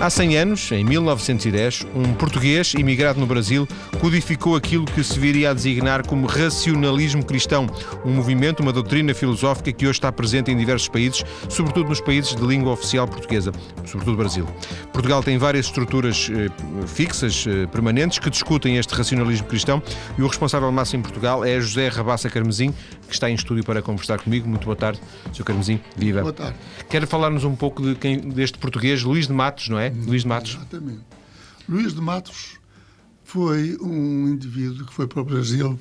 Há 100 anos, em 1910, um português imigrado no Brasil codificou aquilo que se viria a designar como racionalismo cristão, um movimento, uma doutrina filosófica que hoje está presente em diversos países, sobretudo nos países de língua oficial portuguesa, sobretudo Brasil. Portugal tem várias estruturas eh, fixas, eh, permanentes, que discutem este racionalismo cristão e o responsável máximo em Portugal é José Rabassa Carmesim, que está em estúdio para conversar comigo. Muito boa tarde, Sr. Carmesim. Viva. Boa tarde. Quer falar-nos um pouco de quem, deste português, Luís de Matos, não é? Luís de Matos. Exatamente. Luís de Matos foi um indivíduo que foi para o Brasil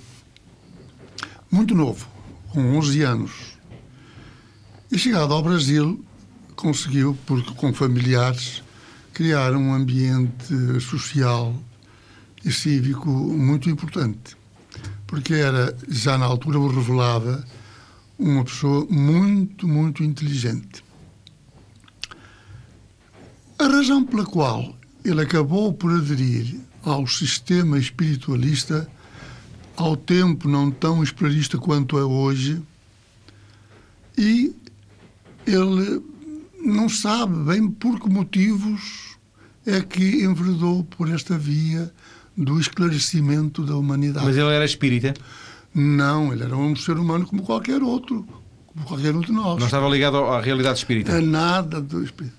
muito novo, com 11 anos. E chegado ao Brasil, conseguiu, porque com familiares, criar um ambiente social e cívico muito importante. Porque era, já na altura o revelava, uma pessoa muito, muito inteligente. A razão pela qual ele acabou por aderir ao sistema espiritualista, ao tempo não tão esperista quanto é hoje, e ele não sabe bem por que motivos é que enveredou por esta via do esclarecimento da humanidade. Mas ele era espírita? Não, ele era um ser humano como qualquer outro, como qualquer um de nós. Não estava ligado à realidade espírita? A nada do espírito.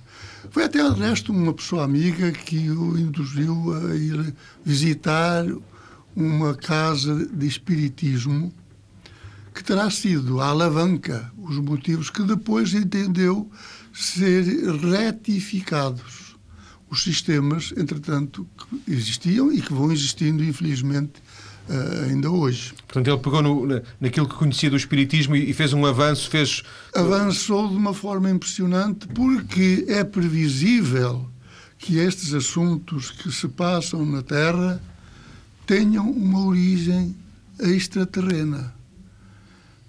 Foi até, de resto, uma pessoa amiga que o induziu a ir visitar uma casa de espiritismo que terá sido a alavanca, os motivos que depois entendeu ser retificados. Os sistemas, entretanto, que existiam e que vão existindo, infelizmente, ainda hoje. Portanto, ele pegou no, naquilo que conhecia do Espiritismo e fez um avanço, fez... Avançou de uma forma impressionante porque é previsível que estes assuntos que se passam na Terra tenham uma origem extraterrena.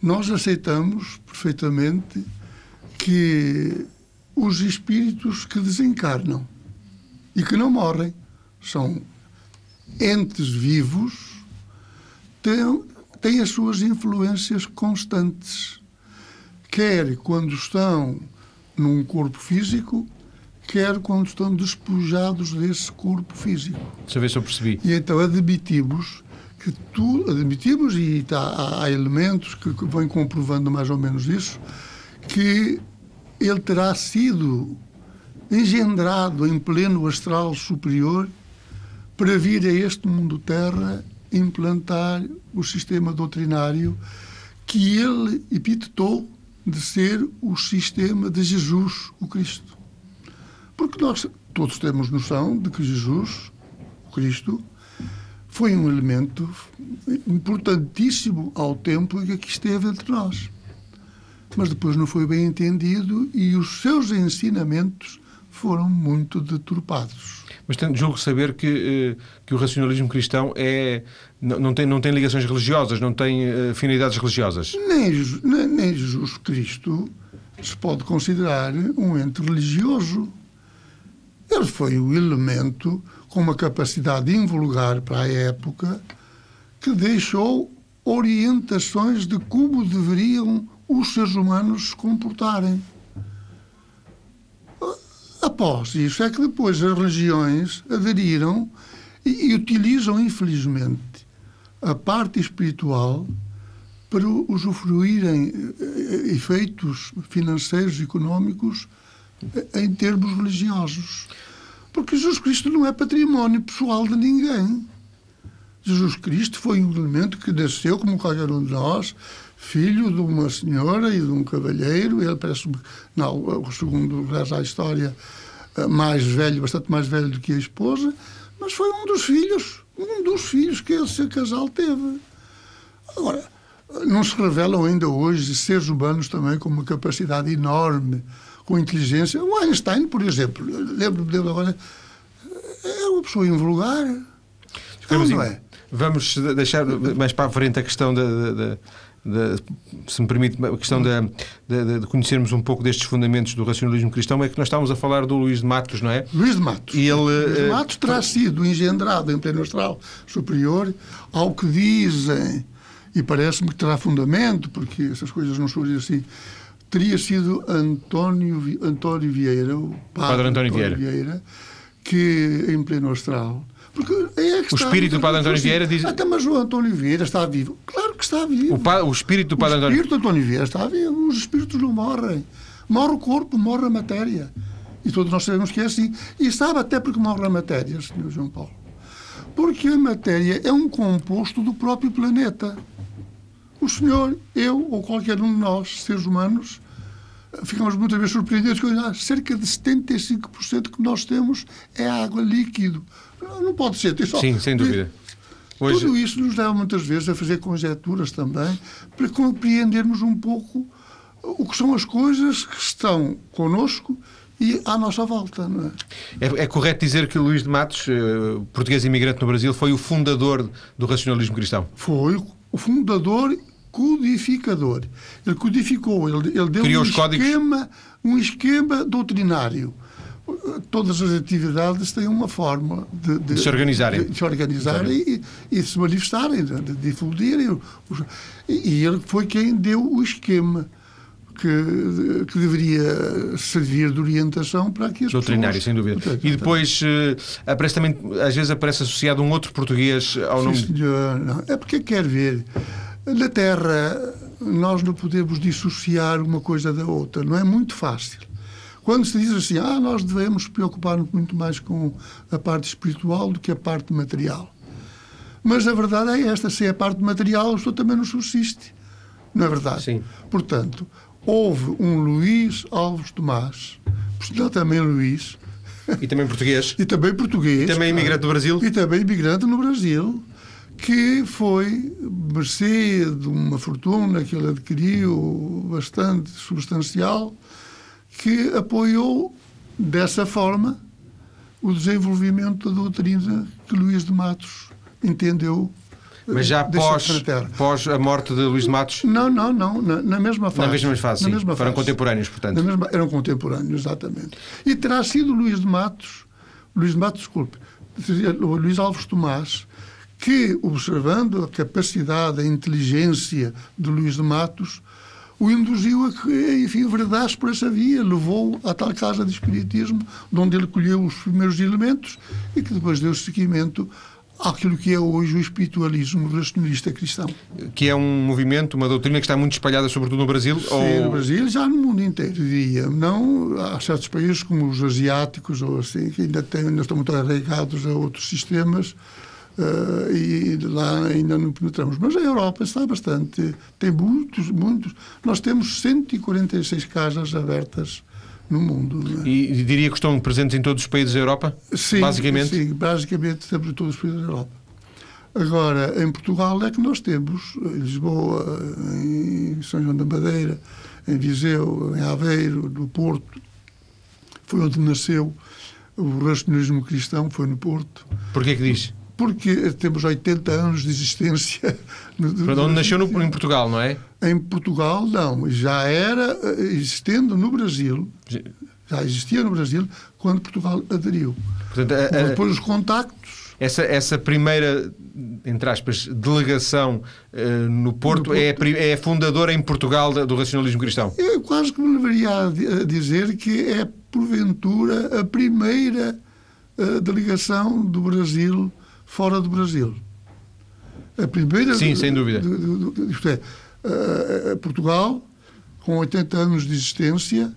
Nós aceitamos perfeitamente que os espíritos que desencarnam e que não morrem são entes vivos têm, têm as suas influências constantes, quer quando estão num corpo físico, quer quando estão despojados desse corpo físico. Deixa eu ver se eu percebi. E então admitimos que tu admitimos e tá, há, há, elementos que, que vêm comprovando mais ou menos isso, que ele terá sido engendrado em pleno astral superior para vir a este mundo terra implantar o sistema doutrinário que ele epitetou de ser o sistema de Jesus, o Cristo. Porque nós todos temos noção de que Jesus, o Cristo, foi um elemento importantíssimo ao tempo em que esteve entre nós. Mas depois não foi bem entendido e os seus ensinamentos foram muito deturpados. Mas tem, julgo saber que, eh, que o racionalismo cristão é, não, tem, não tem ligações religiosas, não tem uh, finalidades religiosas. Nem, nem, nem Jesus Cristo se pode considerar um ente religioso. Ele foi o elemento com uma capacidade invulgar para a época que deixou orientações de como deveriam os seres humanos se comportarem. Após isso é que depois as religiões aderiram e, e utilizam, infelizmente, a parte espiritual para usufruírem eh, efeitos financeiros e económicos eh, em termos religiosos. Porque Jesus Cristo não é património pessoal de ninguém. Jesus Cristo foi um elemento que nasceu, como qualquer um de nós, filho de uma senhora e de um cavalheiro. Ele parece, não, segundo reza a história, eh, mais velho, bastante mais velho do que a esposa, mas foi um dos filhos, um dos filhos que esse casal teve. Agora, não se revelam ainda hoje seres humanos também com uma capacidade enorme, com inteligência. O Einstein, por exemplo, lembro-me dele agora, é uma pessoa invulgar. Não, não é? Vamos deixar mais para a frente a questão da, da, de, se me permite, a questão de, de, de, conhecermos um pouco destes fundamentos do racionalismo cristão, é que nós estávamos a falar do Luís de Matos, não é? Luís de Matos. E ele, Luís de eh, Matos terá sido engendrado em pleno astral superior ao que dizem, e parece-me que terá fundamento, porque essas coisas não surgem assim, teria sido António, António Vieira, o padre, padre António, António Vieira. Vieira. que em pleno astral. Porque é o espírito do Padre António Vieira diz. Até mas o António Vieira está vivo. Claro que está vivo. O, pa... o espírito do Padre António. O espírito do António Vieira está vivo. Os espíritos não morrem. Morre o corpo, morre a matéria. E todos nós sabemos que é assim. E sabe até porque morre a matéria, Sr. João Paulo. Porque a matéria é um composto do próprio planeta. O senhor, eu ou qualquer um de nós, seres humanos, ficamos muitas vezes surpreendidos com ah, cerca de 75% que nós temos é água líquido. Não pode ser. Só, Sim, sem dúvida. Hoje... Tudo isso nos leva muitas vezes a fazer conjecturas também para compreendermos um pouco o que são as coisas que estão connosco e à nossa volta. Não é? É, é correto dizer que Luís de Matos, eh, português imigrante no Brasil, foi o fundador do racionalismo cristão? Foi o fundador codificador. Ele codificou, ele, ele deu Criou um esquema, um esquema doutrinário. Todas as atividades têm uma forma de, de, de se organizarem, de, de se organizarem e, e, se manifestarem, de, difundirem. E, e ele foi quem deu o esquema. Que, que, deveria servir de orientação para que as Doutrinário, pessoas... sem dúvida. E depois uh, aparece também, às vezes aparece associado um outro português ao Sim, nome... Senhor, não. É porque quer ver na Terra, nós não podemos dissociar uma coisa da outra. Não é muito fácil. Quando se diz assim, ah, nós devemos preocupar-nos muito mais com a parte espiritual do que a parte material. Mas a verdade é esta: sem a parte material, a pessoa também não subsiste. Não é verdade? Sim. Portanto, houve um Luís Alves Tomás, por também Luís. E também português. e também português. E também imigrante do Brasil. E também imigrante no Brasil que foi, mercê de uma fortuna que ele adquiriu bastante substancial, que apoiou dessa forma o desenvolvimento da doutrina que Luís de Matos entendeu. Mas já pós, pós a morte de Luís de Matos? Não, não, não, na, na mesma fase. Na mesma fase, na mesma Foram contemporâneos, portanto. Mesma, eram contemporâneos, exatamente. E terá sido Luís de Matos, Luís de Matos, desculpe, Luís Alves Tomás, que, observando a capacidade, a inteligência de Luís de Matos, o induziu a que, enfim, verdasse por essa via, levou à tal casa de espiritismo, de onde ele colheu os primeiros elementos e que depois deu seguimento àquilo que é hoje o espiritualismo racionalista cristão. Que é um movimento, uma doutrina que está muito espalhada, sobretudo no Brasil? Sim, ou... no Brasil, já no mundo inteiro, diria. Não, há certos países como os asiáticos, ou assim, que ainda, têm, ainda estão muito arraigados a outros sistemas, Uh, e lá ainda não penetramos. Mas a Europa está bastante. Tem muitos, muitos. Nós temos 146 casas abertas no mundo. É? E diria que estão presentes em todos os países da Europa? Sim, basicamente? Sim, basicamente estamos em todos os países da Europa. Agora, em Portugal é que nós temos, em Lisboa, em São João da Madeira, em Viseu, em Aveiro, no Porto, foi onde nasceu o racionalismo cristão, foi no Porto. Porquê que diz? Porque temos 80 anos de existência. Onde nasceu no, em Portugal, não é? Em Portugal, não. Já era eh, existendo no Brasil. Já existia no Brasil quando Portugal aderiu. Portanto, a, a, Depois os contactos. Essa, essa primeira, entre aspas, delegação uh, no, Porto no, Porto é, a, é a fundadora em Portugal do racionalismo cristão? Eu quase que me deveria a dizer que é, porventura, a primeira uh, delegação do Brasil fora do Brasil. A primeira. Sim, sem dúvida. Isto é, Portugal, com 80 anos de existência,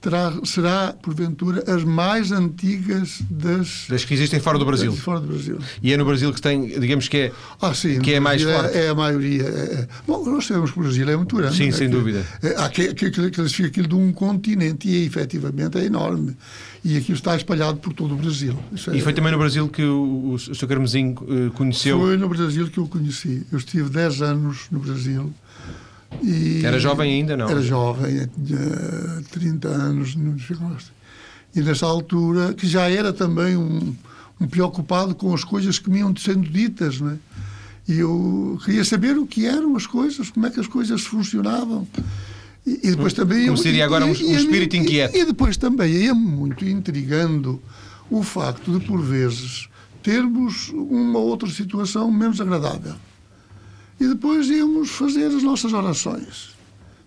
terá, será, porventura, as mais antigas das... Das que existem fora do Brasil. Fora do Brasil. E é no Brasil que tem, digamos que é, ah, sim, que é mais é, forte. É, a maioria. É, é. Bom, nós sabemos que o Brasil é muito grande. Sim, é, sem dúvida. Há que, que, que classifica aquilo de um continente e, efetivamente, é enorme. E aquilo está espalhado por todo o Brasil. E foi também no Brasil que o, o Sr. Carmesim eh, conheceu? Foi no Brasil que eu conheci. Eu estive 10 anos no Brasil e era jovem ainda, não? Era jovem, tinha 30 anos, não E nessa altura, que já era também um, um preocupado com as coisas que me iam sendo ditas, não é? E eu queria saber o que eram as coisas, como é que as coisas funcionavam. E, e depois também... Como seria agora um, um espírito inquieto. E, e depois também ia muito intrigando o facto de, por vezes, termos uma outra situação menos agradável e depois íamos fazer as nossas orações.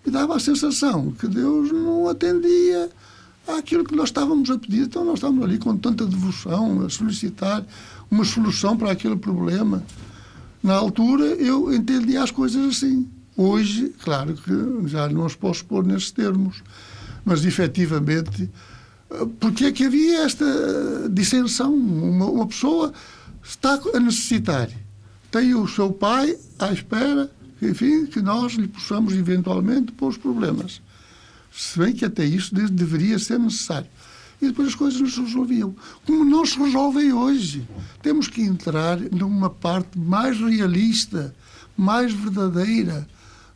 E dava a sensação que Deus não atendia àquilo que nós estávamos a pedir. Então nós estávamos ali com tanta devoção a solicitar uma solução para aquele problema. Na altura eu entendia as coisas assim. Hoje, claro que já não os posso pôr nesses termos, mas efetivamente, porque é que havia esta dissensão? Uma, uma pessoa está a necessitar, tem o seu pai à espera, enfim, que nós lhe possamos eventualmente pôr os problemas. Se bem que até isso deveria ser necessário. E depois as coisas não se resolviam. Como não se resolvem hoje. Temos que entrar numa parte mais realista, mais verdadeira,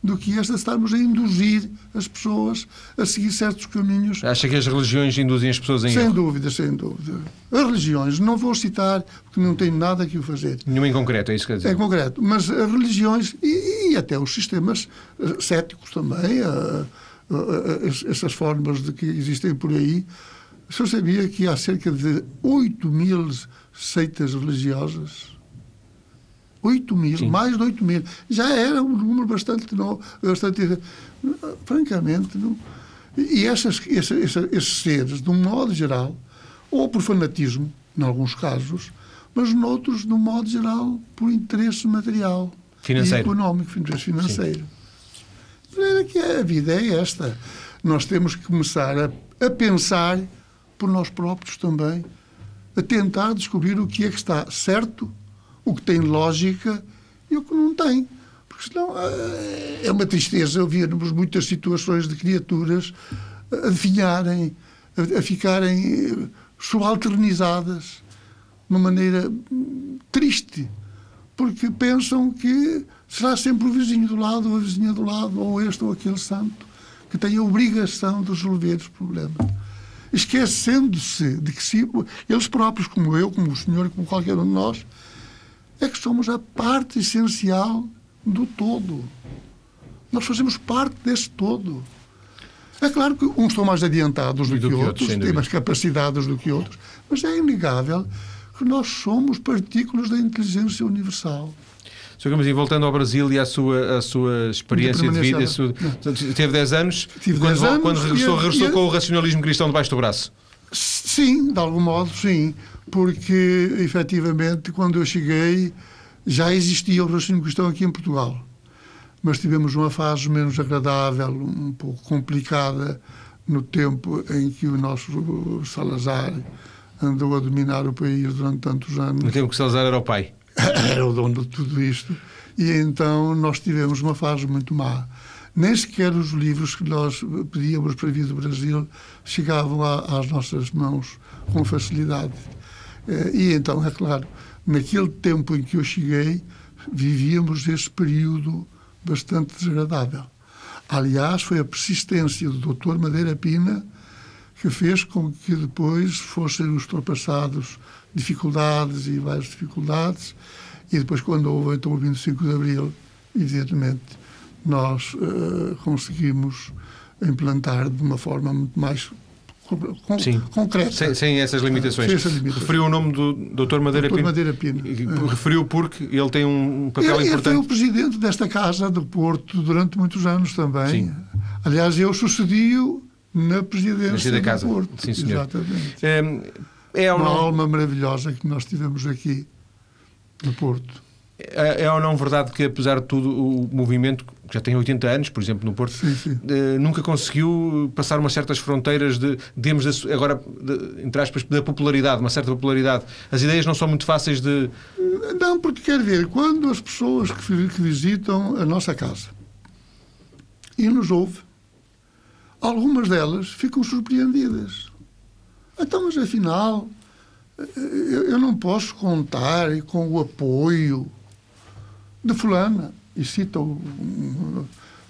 do que esta estarmos a induzir as pessoas a seguir certos caminhos. Acha que as religiões induzem as pessoas em Sem erro? dúvida, sem dúvida. As religiões, não vou citar, porque não tenho nada que o fazer. Nenhuma em concreto, é isso que quer dizer? Em concreto. Mas as religiões e, e até os sistemas uh, céticos também, uh, uh, essas formas de que existem por aí, o senhor sabia que há cerca de 8 mil seitas religiosas? 8 mil, Sim. mais de 8 mil. Já era um número bastante, não, bastante francamente. Não. E essas, esses, esses seres, de um modo geral, ou por fanatismo, em alguns casos, mas noutros, de um modo geral, por interesse material financeiro. e económico, interesse financeiro. Sim. que a vida é esta. Nós temos que começar a, a pensar por nós próprios também, a tentar descobrir o que é que está certo o que tem lógica e o que não tem. Porque senão eh, é uma tristeza ouvirmos muitas situações de criaturas a definharem, a, ficarem eh, subalternizadas de uma maneira triste, porque pensam que será sempre o vizinho do lado, ou a vizinha do lado, ou este ou aquele santo, que tem a obrigação de resolver os problemas. Esquecendo-se de que se, eles próprios, como eu, como o senhor, como qualquer um de nós, é que somos a parte essencial do todo. Nós fazemos parte desse todo. É claro que uns estão mais adiantados do, do que, que, outros, têm mais capacidades do que outros, mas é inegável que nós somos partículas da inteligência universal. Sr. E voltando ao Brasil e à sua, à sua experiência de vida, sua, teve 10 anos, Tive quando, 10 anos quando regressou, e, regressou e, com o racionalismo cristão debaixo do braço? Sim, de algum modo, sim porque efetivamente quando eu cheguei já existia o raciocínio cristão aqui em Portugal, mas tivemos uma fase menos agradável, um pouco complicada no tempo em que o nosso Salazar andou a dominar o país durante tantos anos. No tempo que Salazar era o pai. Era o dono de tudo isto. E então nós tivemos uma fase muito má. Nem sequer os livros que nós pedíamos para vir do Brasil chegavam às nossas mãos com facilidade. Eh, e então, é claro, naquele tempo em que eu cheguei, vivíamos esse período bastante desagradável. Aliás, foi a persistência do Dr. Madeira Pina que fez com que depois fossem ultrapassados dificuldades e várias dificuldades, e depois, quando houve então o 25 de Abril, evidentemente, nós uh, conseguimos implantar de uma forma muito mais com, Sim. concreta. Sem, sem, essas limitações. sem essas limitações. Referiu o nome do Dr. Madeira Dr. Pino. Madeira Pino. Referiu porque ele tem um papel ele, importante. Ele foi o presidente desta Casa do Porto durante muitos anos também. Sim. Aliás, eu sucedi-o na presidência da Casa. do Porto. Sim, senhor. Exatamente. É, é Uma não... alma maravilhosa que nós tivemos aqui no Porto. É, é ou não verdade que, apesar de tudo, o movimento, que já tem 80 anos, por exemplo, no Porto, sim, sim. Eh, nunca conseguiu passar umas certas fronteiras de, digamos, agora, de, entre aspas, da popularidade, uma certa popularidade. As ideias não são muito fáceis de. Não, porque quer ver, quando as pessoas que, que visitam a nossa casa e nos ouvem, algumas delas ficam surpreendidas. Então, mas afinal, eu não posso contar com o apoio de fulana, e cita o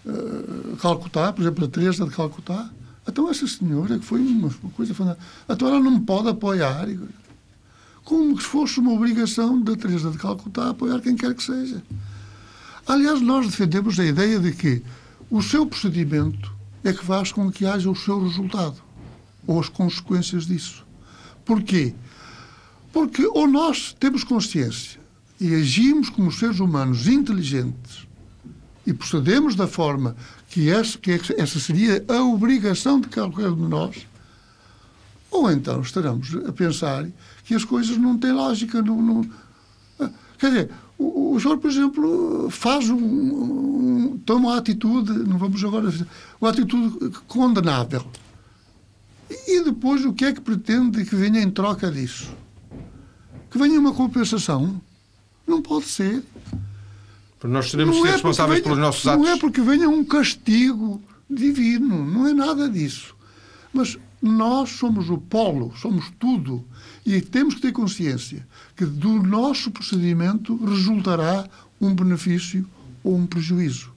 uh, Calcutá, por exemplo, a Teresa de Calcutá. Então essa senhora, que foi uma coisa fantástica, então ela não pode apoiar. Como se fosse uma obrigação da Teresa de Calcutá apoiar quem quer que seja. Aliás, nós defendemos a ideia de que o seu procedimento é que faz com que haja o seu resultado, ou as consequências disso. Porquê? Porque ou nós temos consciência e agimos como seres humanos inteligentes e procedemos da forma que essa, que essa seria a obrigação de qualquer de nós, ou então estaremos a pensar que as coisas não têm lógica. Não, não... Ah, quer dizer, o, o senhor, por exemplo, faz um, um, toma uma atitude, não vamos agora uma atitude condenável. E depois o que é que pretende que venha em troca disso? Que venha uma compensação? Não pode ser. Nós seremos não ser é responsáveis venha, pelos nossos atos. Não é porque venha um castigo divino, não é nada disso. Mas nós somos o polo, somos tudo. E temos que ter consciência que do nosso procedimento resultará um benefício ou um prejuízo.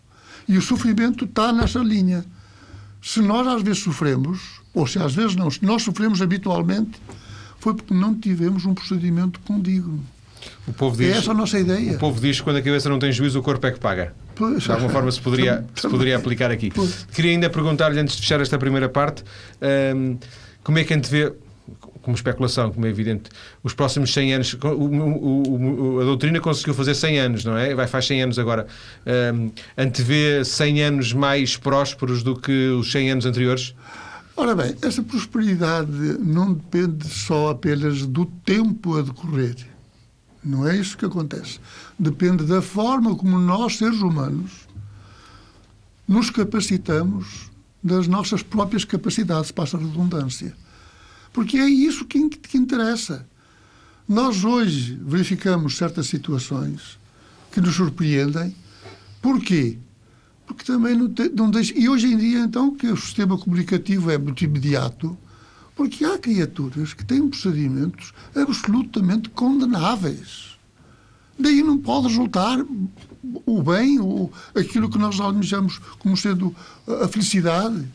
E o sofrimento está nessa linha. Se nós às vezes sofremos, ou se às vezes não, se nós sofremos habitualmente, foi porque não tivemos um procedimento condigno. O povo diz, é essa a nossa ideia. O povo diz que quando a cabeça não tem juízo, o corpo é que paga. Pois. De alguma forma se poderia, se poderia aplicar aqui. Pois. Queria ainda perguntar-lhe, antes de fechar esta primeira parte, um, como é que a gente vê, como especulação, como é evidente, os próximos 100 anos. O, o, o, a doutrina conseguiu fazer 100 anos, não é? Vai faz 100 anos agora. Um, antevê 100 anos mais prósperos do que os 100 anos anteriores? Ora bem, essa prosperidade não depende só apenas do tempo a decorrer. Não é isso que acontece. Depende da forma como nós, seres humanos, nos capacitamos das nossas próprias capacidades, passa a redundância. Porque é isso que, que interessa. Nós hoje verificamos certas situações que nos surpreendem. Porquê? Porque também não, te, não deixa. E hoje em dia, então, que o sistema comunicativo é muito imediato, porque há criaturas que têm procedimentos absolutamente condenáveis. Daí não pode resultar o bem, ou aquilo que nós almejamos como sendo a felicidade.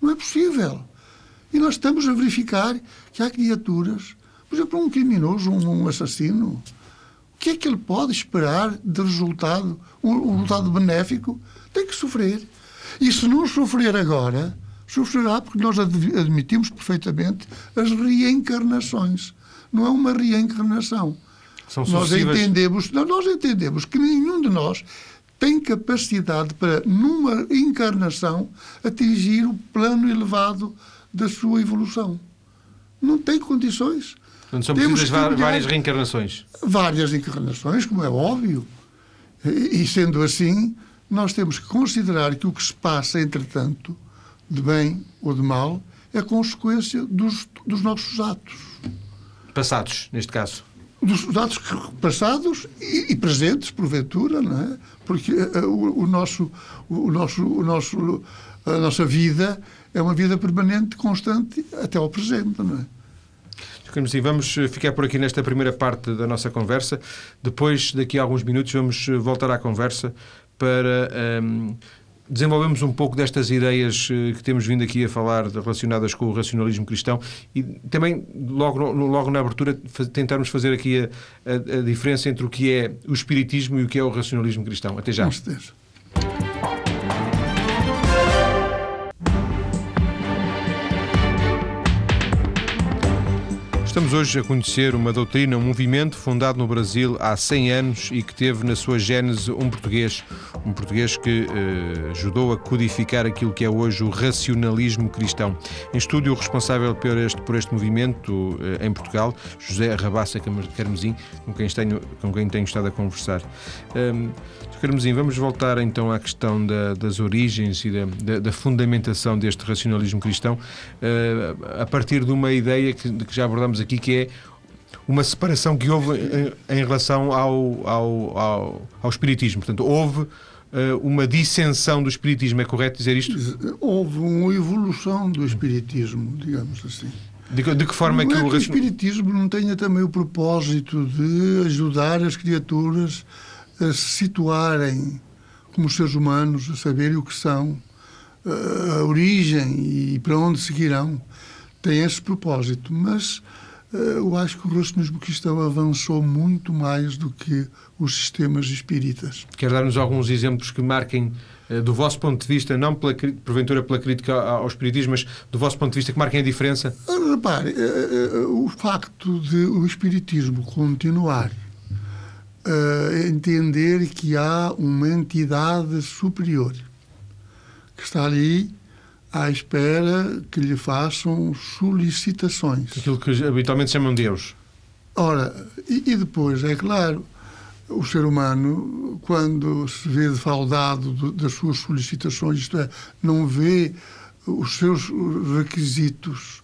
Não é possível. E nós estamos a verificar que há criaturas, por exemplo, um criminoso, um, assassino, o que é que ele pode esperar de resultado, um, resultado benéfico? Tem que sofrer. E se não sofrer agora, sofrerá porque nós admitimos perfeitamente as reencarnações. Não é uma reencarnação. São nós entendemos, nós entendemos que nenhum de nós tem capacidade para, numa encarnação, atingir o plano elevado da sua evolução. Não tem condições. Não são Temos precisas várias reencarnações. Várias encarnações, como é óbvio. E, sendo assim, nós temos que considerar que o que se passa, entretanto, de bem ou de mal, é consequência dos, dos nossos atos. Passados, neste caso. Dos atos passados e, e presentes, porventura, não é? Porque uh, o, o, nosso, o, nosso, o nosso, a nossa vida é uma vida permanente, constante, até ao presente, não é? Sim, vamos ficar por aqui nesta primeira parte da nossa conversa. Depois, daqui a alguns minutos, vamos voltar à conversa para um, ehm, desenvolvemos um pouco destas ideias eh, que temos vindo aqui a falar relacionadas com o racionalismo cristão e também logo, logo na abertura tentarmos fazer aqui a, a, a diferença entre o que é o espiritismo e o que é o racionalismo cristão. Até já. Estamos hoje a conhecer uma doutrina, um movimento fundado no Brasil há 100 anos e que teve na sua gênese um português, um português que eh, ajudou a codificar aquilo que é hoje o racionalismo cristão. Em estúdio, o responsável por este, por este movimento eh, em Portugal, José Rabassa Carmesim, com quem tenho, com quem tenho estado a conversar. Um, Carmesim, vamos voltar então à questão da, das origens e da, da, da, fundamentação deste racionalismo cristão, uh, a partir de uma ideia que, que já abordamos aqui, que é uma separação que houve em, em relação ao, ao, ao, ao, Espiritismo. Portanto, houve uh, uma dissensão do Espiritismo, é correto dizer isto? Houve uma evolução do Espiritismo, digamos assim. De, de que forma não é que, é que o Espiritismo não tenha também o propósito de ajudar as criaturas a se situarem como seres humanos, a saberem o que são, a origem e para onde seguirão, tem esse propósito. Mas eu acho que o cristão avançou muito mais do que os sistemas espíritas. Quer dar-nos alguns exemplos que marquem, do vosso ponto de vista, não pela, porventura pela crítica ao espiritismo, mas do vosso ponto de vista, que marquem a diferença? Repare, o facto de o espiritismo continuar uh, entender que há uma entidade superior que está ali à espera que lhe façam solicitações. Aquilo que habitualmente chamam Deus. Ora, e, e depois, é claro, o ser humano, quando se vê defraudado das suas solicitações, isto é, não vê os seus requisitos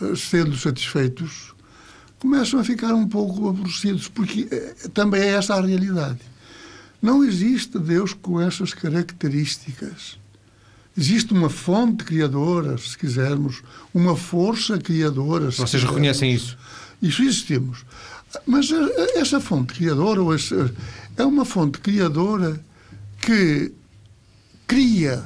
eh, sendo satisfeitos, começam a ficar um pouco aborrecidos, porque eh, também é essa a realidade. Não existe Deus com essas características. Existe uma fonte criadora, se quisermos, uma força criadora. Vocês quisermos. reconhecem isso? Isso existimos. Mas eh, essa fonte criadora ou essa, é uma fonte criadora que cria,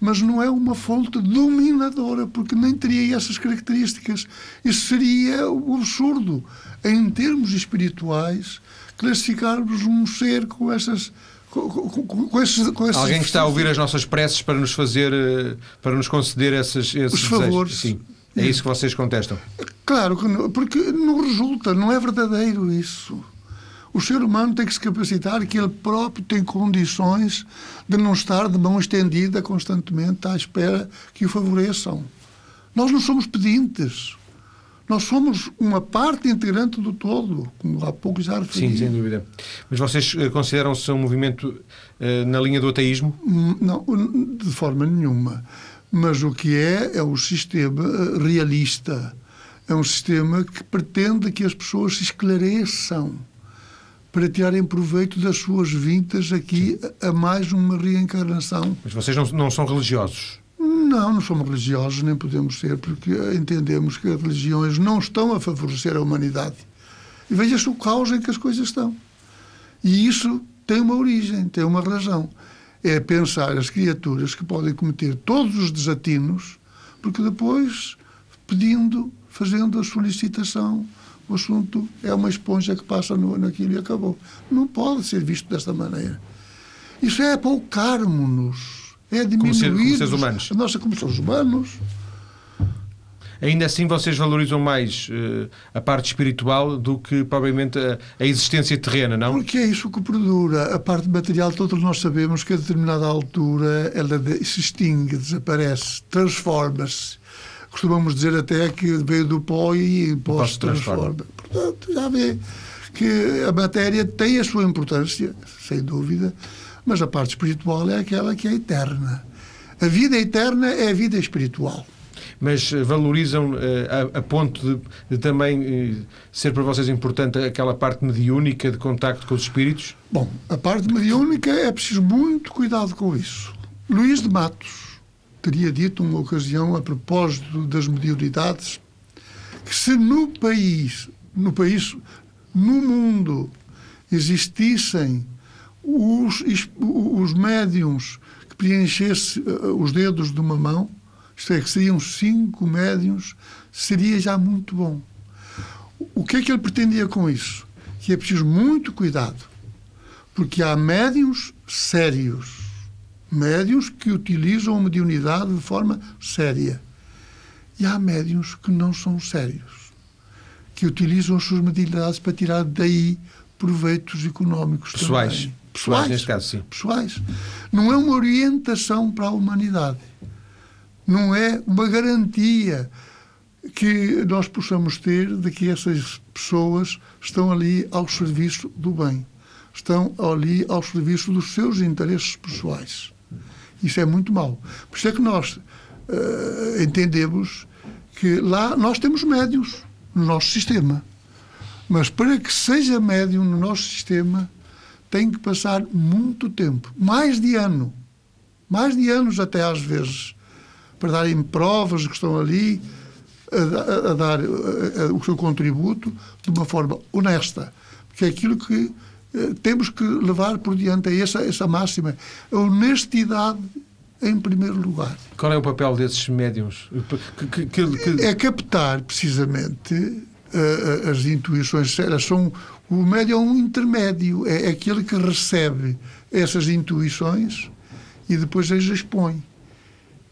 mas não é uma fonte dominadora, porque nem teria essas características. Isso seria um absurdo, em termos espirituais, classificarmos um ser com essas com, com, com, esses, com esses Alguém que está a ouvir as nossas preces para nos fazer, eh, para nos conceder esses, esses Os favores. Sim. É isso que vocês contestam? Claro que não, porque não resulta, não é verdadeiro isso. O ser humano tem que se capacitar que ele próprio tem condições de não estar de mão estendida constantemente à espera que o favoreçam. Nós não somos pedintes. Nós somos uma parte integrante do todo, como há pouco já referi. Sim, sem dúvida. Mas vocês eh, consideram-se um movimento uh, na linha do ateísmo? Hum, não, de forma nenhuma. Mas o que é, é o sistema eh, realista. É um sistema que pretende que as pessoas se esclareçam para tirarem proveito das suas vindas aqui a mais uma reencarnação. Mas vocês não, não são religiosos? Não, não somos religiosos, nem podemos ser, porque entendemos que as religiões não estão a favorecer a humanidade. E veja-se o caos em que as coisas estão. E isso tem uma origem, tem uma razão é pensar as criaturas que podem cometer todos os desatinos, porque depois, pedindo, fazendo a solicitação, o assunto é uma esponja que passa no, naquilo e acabou. Não pode ser visto desta maneira. Isso é poucar-nos, é diminuir a nossa como seres humanos ainda assim vocês valorizam mais uh, a parte espiritual do que provavelmente a, a, existência terrena, não? Porque é isso que perdura. A parte material, todos nós sabemos que a determinada altura ela se extingue, desaparece, transforma-se. Costumamos dizer até que veio do pó e pó se transforma. Portanto, já vê que a matéria tem a sua importância, sem dúvida, mas a parte espiritual é aquela que é eterna. A vida eterna é a vida espiritual mas eh, valorizam eh, a, a ponto de, de também eh, ser para vocês importante aquela parte mediúnica de contacto com os espíritos? Bom, a parte mediúnica é preciso muito cuidado com isso. Luís de Matos teria dito uma ocasião a propósito das mediunidades que se no país, no país, no mundo existissem os, os médiums que preenchessem os dedos de uma mão, isto é, que seriam cinco médiums, seria já muito bom. O que é que ele pretendia com isso? Que é preciso muito cuidado, porque há médiums sérios, médiums que utilizam a mediunidade de forma séria, e há médiums que não são sérios, que utilizam as suas mediunidades para tirar daí proveitos económicos pessoais. Também. Pessoais, neste caso, sim. Pessoais. Não é uma orientação para a humanidade não é uma garantia que nós possamos ter de que essas pessoas estão ali ao serviço do bem, estão ali ao serviço dos seus interesses pessoais. Isso é muito mau. Por isso é que nós uh, entendemos que lá nós temos médios no nosso sistema. Mas para que seja médium no nosso sistema, tem que passar muito tempo mais de ano mais de anos até às vezes para darem provas que estão ali a, a, a dar a, o seu contributo de uma forma honesta. Porque é aquilo que eh, temos que levar por diante, é essa, essa máxima. A honestidade em primeiro lugar. Qual é o papel desses médiums? Que, que, que... É captar, precisamente, uh, as intuições. Elas são, o médium é um intermédio, é, é aquele que recebe essas intuições e depois as expõe.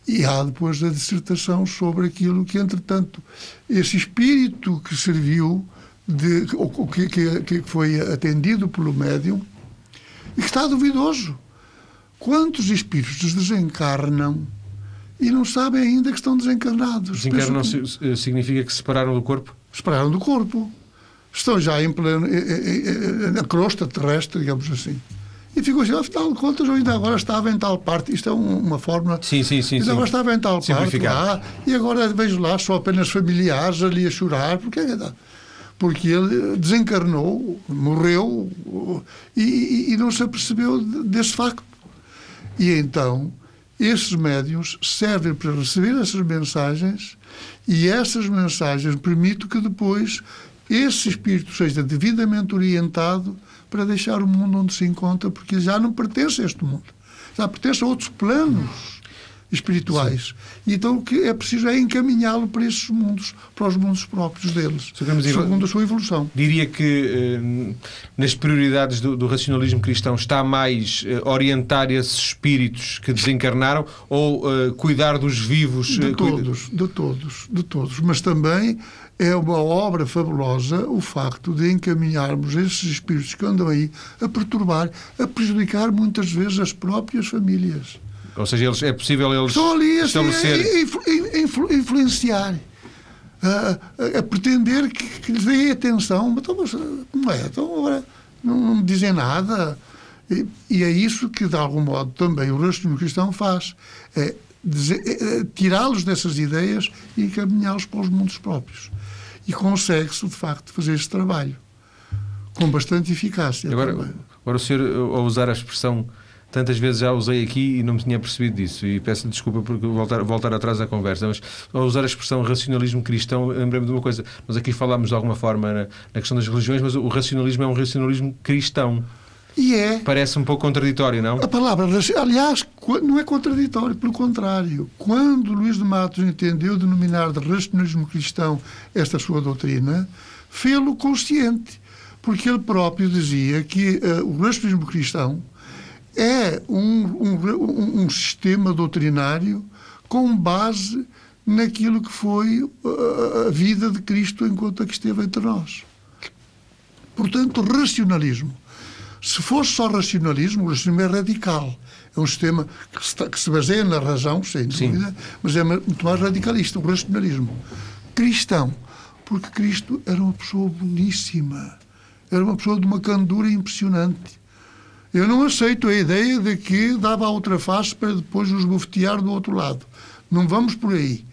E há depois a dissertação sobre aquilo que, entretanto, esse espírito que serviu, de, ou que, que, que foi atendido pelo médium, e que está duvidoso. Quantos espíritos desencarnam e não sabem ainda que estão desencarnados. Desencarnam que... significa que se separaram do corpo? Separaram do corpo. Estão já em pleno, na crosta terrestre, digamos assim. E ficou assim, afinal de contas, eu ainda agora estava em tal parte. Isto é uma fórmula. Sim, sim, sim. Ainda agora estava em tal parte lá, e agora vejo lá só apenas familiares ali a chorar. Porque, porque ele desencarnou, morreu e, e, e não se apercebeu desse facto. E então, esses médiums servem para receber essas mensagens e essas mensagens permitem que depois esse espírito seja devidamente orientado para deixar o mundo onde se encontra, porque já não pertence a este mundo. Já pertence a outros planos espirituais. Sim. Então o que é preciso é encaminhá-lo para esses mundos, para os mundos próprios deles, segundo a sua evolução. Diria que eh, nas prioridades do, do, racionalismo cristão está mais eh, orientar esses espíritos que desencarnaram ou eh, cuidar dos vivos? De todos, de todos, de todos. Mas também é uma obra fabulosa o facto de encaminharmos esses espíritos que andam aí a perturbar, a prejudicar muitas vezes as próprias famílias. Ou seja, eles, é possível eles Estão ali assim, estabelecer... A, influ, influenciar, a, a, a, pretender que, que lhes deem atenção. Então, mas não é? Então agora não, não dizem nada. E, e, é isso que, de algum modo, também o raciocínio cristão faz. É, é, é tirá-los dessas ideias e encaminhá-los para os mundos próprios e consegue-se, de facto, fazer este trabalho com bastante eficácia. Agora, agora o senhor, ao usar a expressão tantas vezes já usei aqui e não me tinha percebido disso e peço desculpa por voltar, voltar atrás à conversa, mas ao usar a expressão racionalismo cristão, lembrei-me de uma coisa, nós aqui falámos de alguma forma na, na, questão das religiões, mas o racionalismo é um racionalismo cristão. E é. Parece um pouco contraditório, não? A palavra, aliás, não é contraditório, pelo contrário. Quando Luís de Matos entendeu denominar de racionalismo cristão esta sua doutrina, fê-lo consciente, porque ele próprio dizia que uh, o racionalismo cristão é um, um, um, sistema doutrinário com base naquilo que foi uh, a vida de Cristo enquanto que esteve entre nós. Portanto, racionalismo se fosse só racionalismo, o racionalismo é radical. É um sistema que se, que se baseia na razão, sem dúvida, Sim. mas é muito mais radicalista, o racionalismo. Cristão, porque Cristo era uma pessoa boníssima, era uma pessoa de uma candura impressionante. Eu não aceito a ideia de que dava a outra face para depois nos bofetear do outro lado. Não vamos por aí.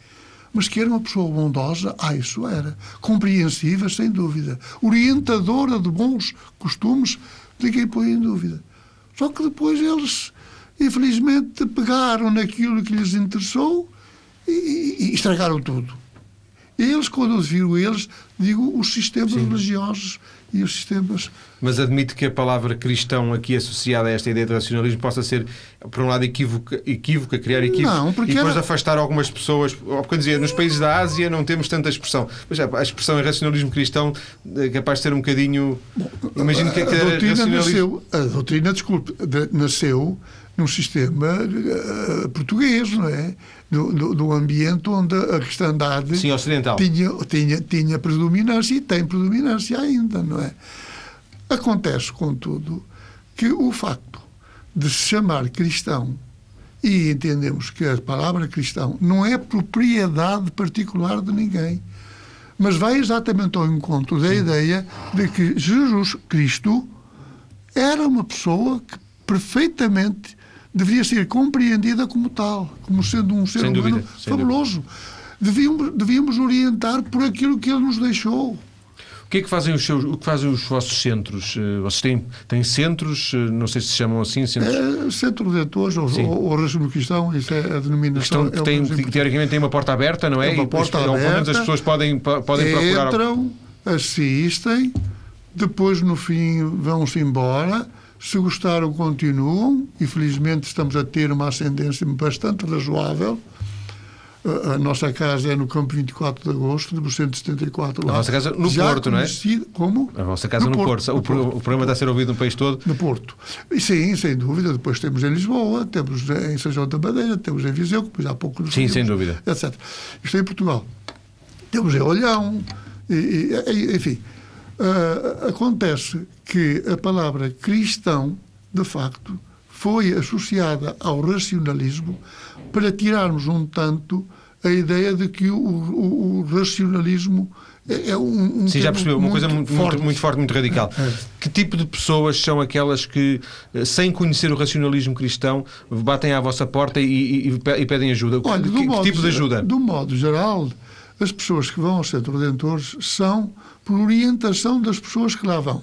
Mas que era uma pessoa bondosa, ah, isso era. Compreensiva, sem dúvida. Orientadora de bons costumes, ninguém põe em dúvida. Só que depois eles, infelizmente, pegaram naquilo que lhes interessou e, e estragaram tudo. Eles, quando eu digo eles, digo os sistemas Sim. religiosos e os sistemas. Mas admite que a palavra cristão aqui associada a esta ideia de racionalismo possa ser, por um lado, equívoca, equívoca criar equívocos não, porque e depois era... afastar algumas pessoas. Porque dizia, nos países da Ásia não temos tanta expressão. Mas a expressão é racionalismo cristão é capaz de ser um bocadinho. Imagino que, é que a, doutrina nasceu, a doutrina, desculpe, nasceu num sistema uh, português, não é? No, no, ambiente onde a cristandade Sim, ocidental. Tinha, tinha, tinha predominância e tem predominância ainda, não é? Acontece, contudo, que o facto de se chamar cristão e entendemos que a palavra cristão não é propriedade particular de ninguém, mas vai exatamente ao encontro da Sim. ideia de que Jesus Cristo era uma pessoa que perfeitamente deveria ser compreendida como tal, como sendo um ser sem humano dúvida, fabuloso. Devíamos, devíamos orientar por aquilo que ele nos deixou. O que é que fazem os seus, o que fazem os vossos centros? Eh, vocês têm, têm centros, eh, não sei se se chamam assim, centros... É, centro de atores, ou, ou, ou regime cristão, isso é a denominação. Estão, é tem, teoricamente tem uma porta aberta, não é? é uma porta e, aberta. Menos as pessoas podem, podem procurar... Entram, assistem, depois no fim vão-se embora se gostaram, continuam. Infelizmente, estamos a ter uma ascendência bastante razoável. A nossa casa é no campo 24 de agosto, de 174 lá. A nossa casa no Já Porto, não é? Como? A nossa casa no, no Porto. Porto. O, Porto. o, programa está a ser ouvido no país todo? No Porto. E, sim, sem dúvida. Depois temos em Lisboa, temos em São João da Madeira, temos em Viseu, que depois há pouco nos Sim, sem dúvida. Etc. Isto é em Portugal. Temos em Olhão, e, e, enfim. Uh, acontece que a palavra cristão, de facto, foi associada ao racionalismo para tirarmos um tanto a ideia de que o, o, o racionalismo é, é um, um Sim, já percebeu, uma coisa muito forte. Muito, muito forte, muito radical. É. Que tipo de pessoas são aquelas que, eh, sem conhecer o racionalismo cristão, batem à vossa porta e, e, e pedem ajuda? Olha, que, que tipo de ajuda? Do modo geral, as pessoas que vão ao Centro Redentores são por orientação das pessoas que lá vão.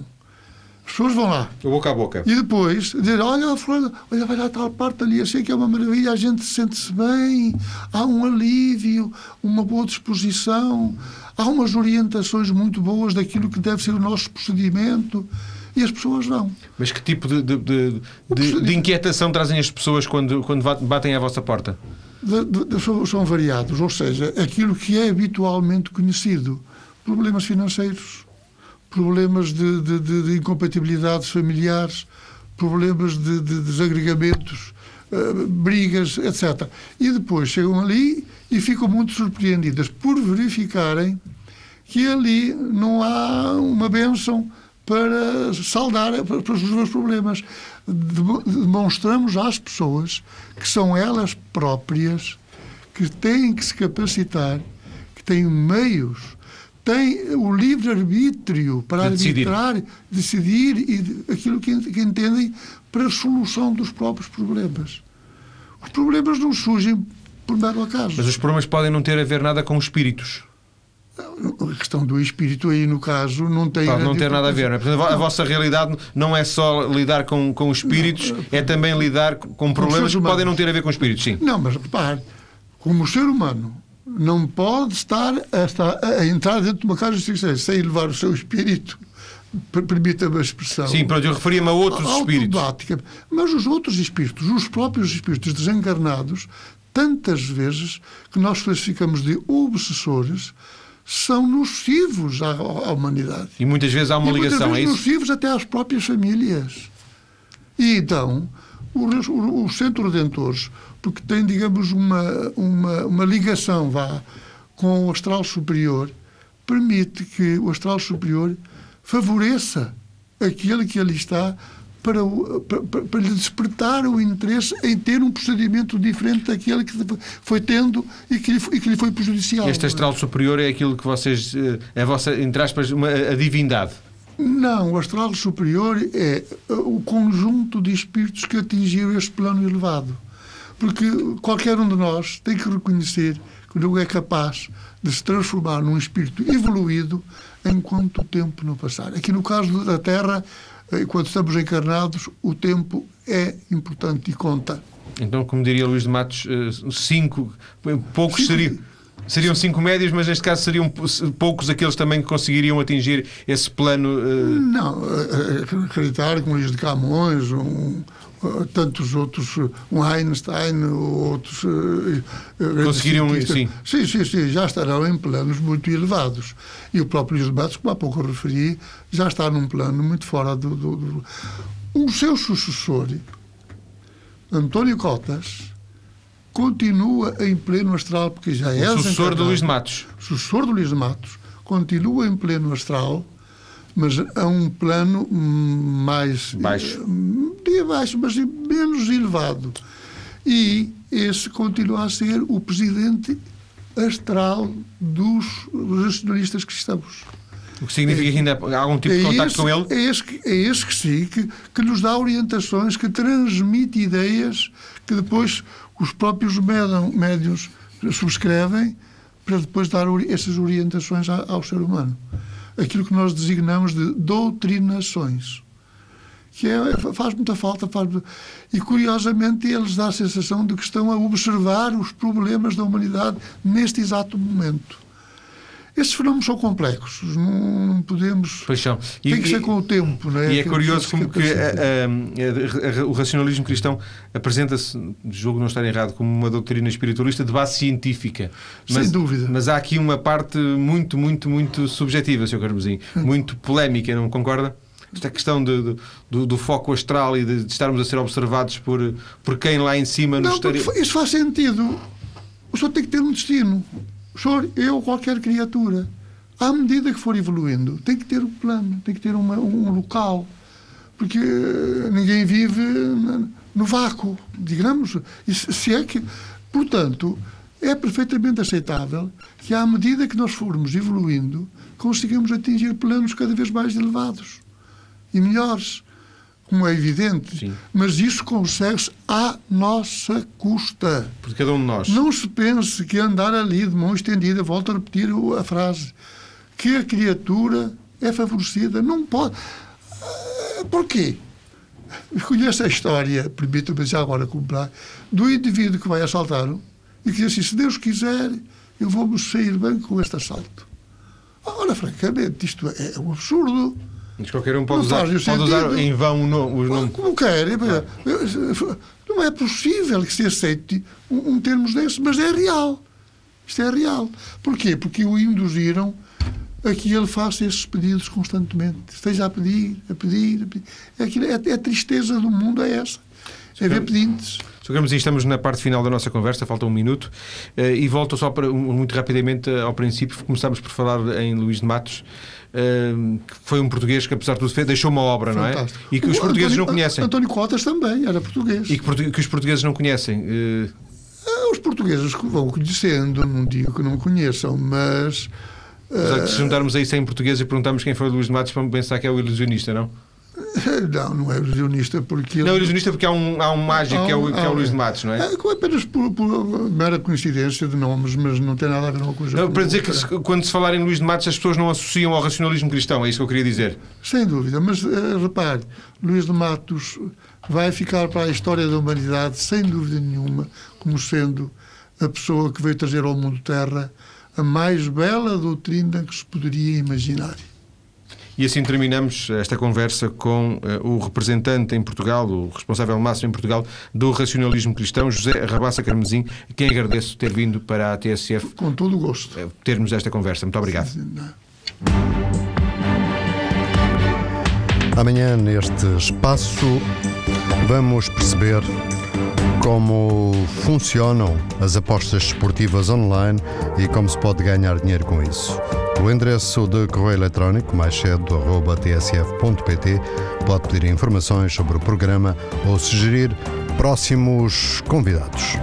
As pessoas vão lá. Boca a boca. E depois dizer, olha, olha, vai lá tal parte ali, achei que é uma maravilha, a gente sente-se bem, há um alívio, uma boa disposição, há umas orientações muito boas daquilo que deve ser o nosso procedimento. E as pessoas vão. Mas que tipo de, de, de, de, de inquietação trazem as pessoas quando, quando batem à vossa porta? são variados, ou seja, aquilo que é habitualmente conhecido. Problemas financeiros, problemas de, de, de incompatibilidades familiares, problemas de, de desagregamentos, uh, brigas, etc. E depois chegam ali e ficam muito surpreendidas por verificarem que ali não há uma bênção para saldar para os meus problemas. Demonstramos às pessoas que são elas próprias que têm que se capacitar, que têm meios têm o livre-arbítrio para de arbitrar, decidir, e aquilo que, que entendem para a solução dos próprios problemas. Os problemas não surgem por mero acaso. Mas os problemas podem não ter a ver nada com espíritos. A questão do espírito aí, no caso, não tem... Pode não ter nada a ver. Não é? Portanto, a vossa realidade não é só lidar com, com espíritos, não, é também lidar com problemas que podem não ter a ver com espíritos, sim. Não, mas repare, como ser humano não pode estar a, estar a, entrar dentro de uma casa de sem levar o seu espírito permita-me a expressão. Sim, pronto, eu referia-me a outros espíritos. Mas os outros espíritos, os próprios espíritos desencarnados, tantas vezes que nós classificamos de obsessores, são nocivos à, à humanidade. E muitas vezes há uma e ligação, vezes é isso? nocivos até às próprias famílias. E então, os, os centros redentores porque tem, digamos, uma, uma, uma ligação vá, com o astral superior, permite que o astral superior favoreça aquele que ali está para, para, para, lhe despertar o interesse em ter um procedimento diferente daquele que foi tendo e que lhe foi, e que lhe foi prejudicial. Este astral superior é aquilo que vocês. É a vossa, entre aspas, uma, a divindade. Não, o astral superior é o conjunto de espíritos que atingiram este plano elevado. Porque qualquer um de nós tem que reconhecer que não é capaz de se transformar num espírito evoluído enquanto o tempo não passar. Aqui no caso da Terra, enquanto estamos encarnados, o tempo é importante e conta. Então, como diria Luís de Matos, eh, cinco, poucos seriam. Seriam cinco médios, mas neste caso seriam poucos aqueles também que conseguiriam atingir esse plano. Uh... Não, eh, acreditar que um Luís de Camões, um, tantos outros, um Einstein, outros. Eh, eh, Conseguiriam, sim. Sim, sim, sim, já estarão em planos muito elevados. E o próprio Luís Matos, como há pouco referi, já está num plano muito fora do. do, do... O seu sucessor, António Cotas, continua em pleno astral, porque já é. O sucessor do Luís de Matos. O sucessor do Luís de Matos continua em pleno astral mas a um plano mais baixo, dia baixo, mas menos elevado. E esse continua a ser o presidente astral dos racionalistas cristãos. O que significa que ainda há algum tipo de é contato esse, com ele? É esse, que, é esse que sim, que, que nos dá orientações, que transmite ideias que depois os próprios médios subscrevem para depois dar essas orientações ao ser humano aquilo que nós designamos de doutrinações. Que é, faz muita falta. Faz, e, curiosamente, eles dão a sensação de que estão a observar os problemas da humanidade neste exato momento. Esses fenómenos são complexos, não, podemos. Paixão. E, tem que ser com o tempo, não é? E é curioso como que, a, a, a, o racionalismo cristão apresenta-se, jogo não estar errado, como uma doutrina espiritualista de base científica. Mas, Sem dúvida. Mas há aqui uma parte muito, muito, muito subjetiva, Sr. Carmozinho, muito polémica, não concorda? Esta questão de, de, do, do, foco astral e de, de, estarmos a ser observados por, por quem lá em cima nos não, estaria. Isso faz sentido. O senhor tem que ter um destino. Senhor, eu, qualquer criatura, à medida que for evoluindo, tem que ter um plano, tem que ter uma, um local. Porque ninguém vive no vácuo, digamos. Se é que, portanto, é perfeitamente aceitável que, à medida que nós formos evoluindo, consigamos atingir planos cada vez mais elevados e melhores, como é evidente. Sim. Mas isso consegue-se à nossa custa. Por cada um de nós. Não se pense que andar ali de mão estendida, volto a repetir a frase, que a criatura é favorecida. Não pode. Ah, porquê? Conhece a história, permita-me já agora comprar, do indivíduo que vai assaltar e que diz assim: se Deus quiser, eu vou-me sair bem com este assalto. Ora, francamente, isto é um absurdo. Mas qualquer um pode, usar, pode usar, em vão os nomes. Como quer. Ah. Não é possível que se aceite um, um termo desses, mas é real. Isto é real. Porquê? Porque o induziram a que ele faça esses pedidos constantemente. Esteja a pedir, a pedir, a pedir. É, aquilo, é, é a tristeza do mundo, é essa. É ver pedintes. Sr. estamos na parte final da nossa conversa, falta um minuto, eh, e volto só para, muito rapidamente ao princípio, começámos por falar em Luís de Matos, eh, que foi um português que, apesar de tudo, fez, deixou uma obra, Fantástico. não é? E que os portugueses António, não conhecem. António Cotas também era português. E que, que os portugueses não conhecem. Eh, ah, os portugueses vão conhecendo, não digo que não conheçam, mas Apesar se juntarmos aí 100 portugueses e perguntarmos quem foi o Luís de Matos, vamos pensar que é o ilusionista, não? Não, não é ilusionista porque. Não é ilusionista porque há um, há um mágico um, que, é o, que é o Luís de Matos, não é? É apenas por, por, mera coincidência de nomes, mas não tem nada a ver com uma coisa. Não, para dizer que se, quando se falar em Luís de Matos as pessoas não associam ao racionalismo cristão, é isso que eu queria dizer. Sem dúvida, mas uh, repare, Luís de Matos vai ficar para a história da humanidade, sem dúvida nenhuma, como sendo a pessoa que veio trazer ao mundo terra a mais bela doutrina que se poderia imaginar. E assim terminamos esta conversa com uh, o representante em Portugal, o responsável máximo em Portugal do racionalismo cristão, José Rabassa Carmesim, a quem agradeço ter vindo para a TSF. Com todo o gosto. Uh, termos esta conversa. Muito obrigado. Amanhã, neste espaço, vamos perceber como funcionam as apostas esportivas online e como se pode ganhar dinheiro com isso. O endereço de correio eletrónico mais cedo tsf.pt pode pedir informações sobre o programa ou sugerir próximos convidados.